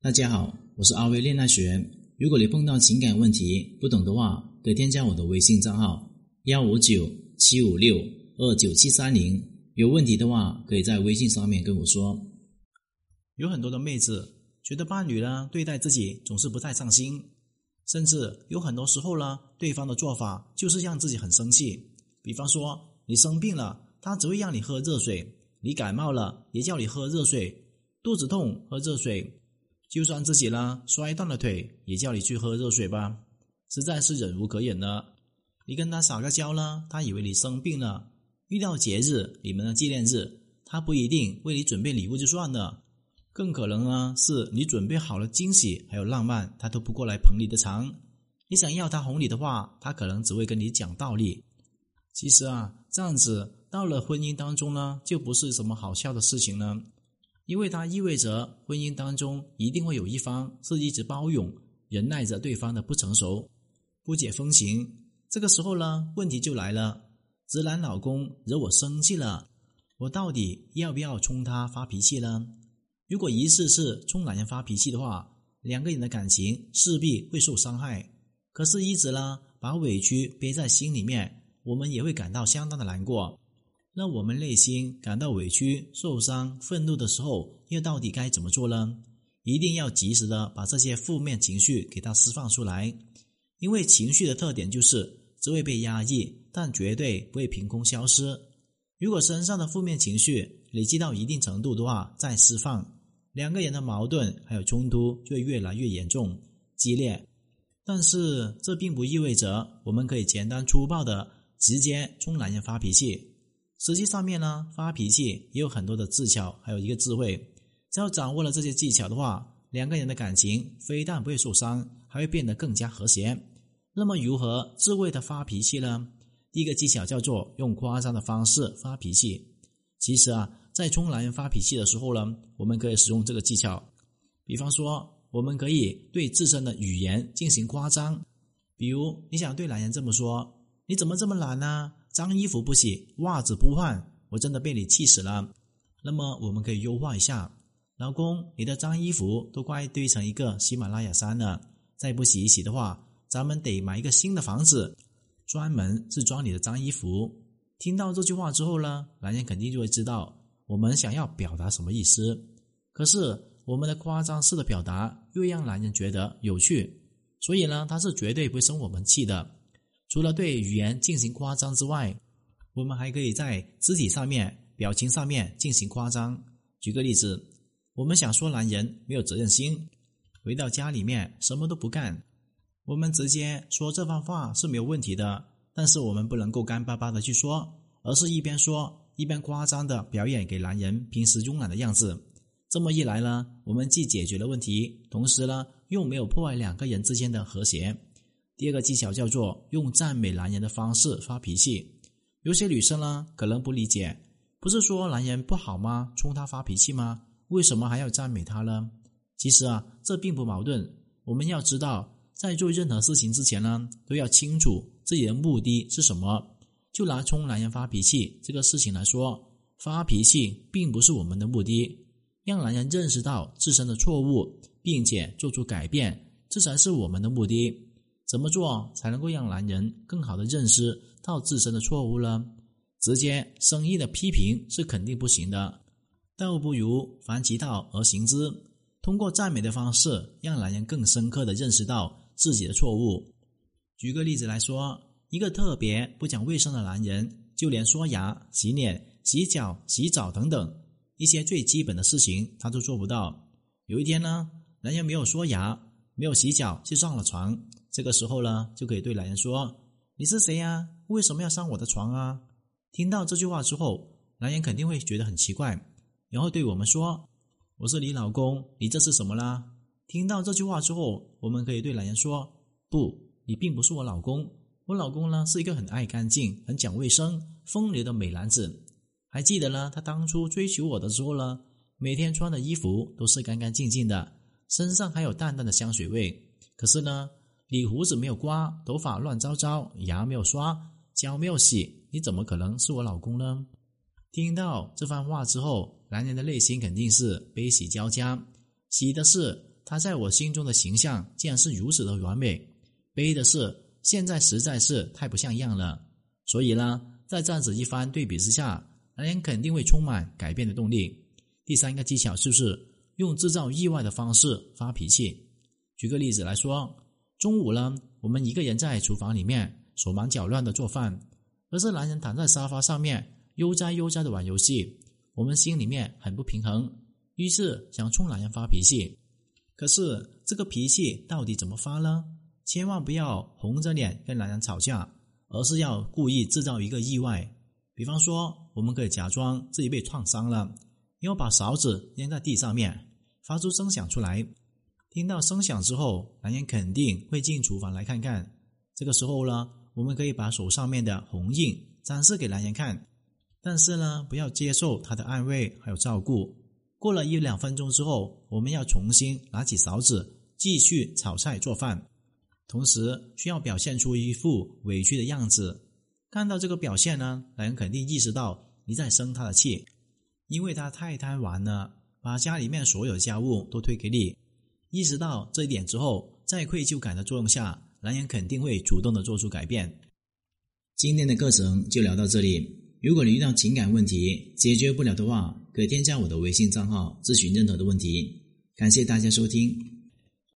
大家好，我是阿威恋爱学。如果你碰到情感问题不懂的话，可以添加我的微信账号幺五九七五六二九七三零。有问题的话，可以在微信上面跟我说。有很多的妹子觉得伴侣呢对待自己总是不太上心，甚至有很多时候呢，对方的做法就是让自己很生气。比方说，你生病了，他只会让你喝热水；你感冒了，也叫你喝热水；肚子痛喝热水。就算自己呢摔断了腿，也叫你去喝热水吧，实在是忍无可忍了。你跟他撒个娇呢，他以为你生病了。遇到节日，你们的纪念日，他不一定为你准备礼物就算了，更可能呢是你准备好了惊喜还有浪漫，他都不过来捧你的场。你想要他哄你的话，他可能只会跟你讲道理。其实啊，这样子到了婚姻当中呢，就不是什么好笑的事情了。因为它意味着婚姻当中一定会有一方是一直包容、忍耐着对方的不成熟、不解风情。这个时候呢，问题就来了：直男老公惹我生气了，我到底要不要冲他发脾气呢？如果一次次冲男人发脾气的话，两个人的感情势必会受伤害。可是，一直呢把委屈憋在心里面，我们也会感到相当的难过。那我们内心感到委屈、受伤、愤怒的时候，又到底该怎么做呢？一定要及时的把这些负面情绪给它释放出来，因为情绪的特点就是只会被压抑，但绝对不会凭空消失。如果身上的负面情绪累积到一定程度的话，再释放，两个人的矛盾还有冲突就会越来越严重、激烈。但是这并不意味着我们可以简单粗暴的直接冲男人发脾气。实际上面呢，发脾气也有很多的技巧，还有一个智慧。只要掌握了这些技巧的话，两个人的感情非但不会受伤，还会变得更加和谐。那么，如何智慧的发脾气呢？第一个技巧叫做用夸张的方式发脾气。其实啊，在冲男人发脾气的时候呢，我们可以使用这个技巧。比方说，我们可以对自身的语言进行夸张。比如，你想对男人这么说：“你怎么这么懒呢？”脏衣服不洗，袜子不换，我真的被你气死了。那么我们可以优化一下，老公，你的脏衣服都快堆成一个喜马拉雅山了，再不洗一洗的话，咱们得买一个新的房子，专门是装你的脏衣服。听到这句话之后呢，男人肯定就会知道我们想要表达什么意思。可是我们的夸张式的表达又让男人觉得有趣，所以呢，他是绝对不会生我们气的。除了对语言进行夸张之外，我们还可以在肢体上面、表情上面进行夸张。举个例子，我们想说男人没有责任心，回到家里面什么都不干，我们直接说这番话是没有问题的。但是我们不能够干巴巴的去说，而是一边说一边夸张的表演给男人平时慵懒的样子。这么一来呢，我们既解决了问题，同时呢又没有破坏两个人之间的和谐。第二个技巧叫做用赞美男人的方式发脾气。有些女生呢可能不理解，不是说男人不好吗？冲他发脾气吗？为什么还要赞美他呢？其实啊，这并不矛盾。我们要知道，在做任何事情之前呢，都要清楚自己的目的是什么。就拿冲男人发脾气这个事情来说，发脾气并不是我们的目的，让男人认识到自身的错误，并且做出改变，这才是我们的目的。怎么做才能够让男人更好的认识到自身的错误呢？直接生硬的批评是肯定不行的，倒不如反其道而行之，通过赞美的方式，让男人更深刻的认识到自己的错误。举个例子来说，一个特别不讲卫生的男人，就连刷牙、洗脸、洗脚、洗澡等等一些最基本的事情，他都做不到。有一天呢，男人没有刷牙，没有洗脚，就上了床。这个时候呢，就可以对男人说：“你是谁呀？为什么要上我的床啊？”听到这句话之后，男人肯定会觉得很奇怪，然后对我们说：“我是你老公，你这是什么啦？”听到这句话之后，我们可以对男人说：“不，你并不是我老公。我老公呢是一个很爱干净、很讲卫生、风流的美男子。还记得呢，他当初追求我的时候呢，每天穿的衣服都是干干净净的，身上还有淡淡的香水味。可是呢。”你胡子没有刮，头发乱糟糟，牙没有刷，脚没有洗，你怎么可能是我老公呢？听到这番话之后，男人的内心肯定是悲喜交加。喜的是他在我心中的形象竟然是如此的完美。悲的是，现在实在是太不像样了。所以呢，在这样子一番对比之下，男人肯定会充满改变的动力。第三个技巧就是用制造意外的方式发脾气。举个例子来说，中午呢，我们一个人在厨房里面手忙脚乱的做饭，而是男人躺在沙发上面悠哉悠哉的玩游戏，我们心里面很不平衡，于是想冲男人发脾气。可是这个脾气到底怎么发呢？千万不要红着脸跟男人吵架，而是要故意制造一个意外。比方说，我们可以假装自己被创伤了。然后把勺子扔在地上面，发出声响出来。听到声响之后，男人肯定会进厨房来看看。这个时候呢，我们可以把手上面的红印展示给男人看，但是呢，不要接受他的安慰还有照顾。过了一两分钟之后，我们要重新拿起勺子继续炒菜做饭，同时需要表现出一副委屈的样子。看到这个表现呢，男人肯定意识到你在生他的气。因为他太贪玩了，把家里面所有家务都推给你。意识到这一点之后，在愧疚感的作用下，男人肯定会主动的做出改变。今天的课程就聊到这里。如果你遇到情感问题解决不了的话，可添加我的微信账号咨询任何的问题。感谢大家收听。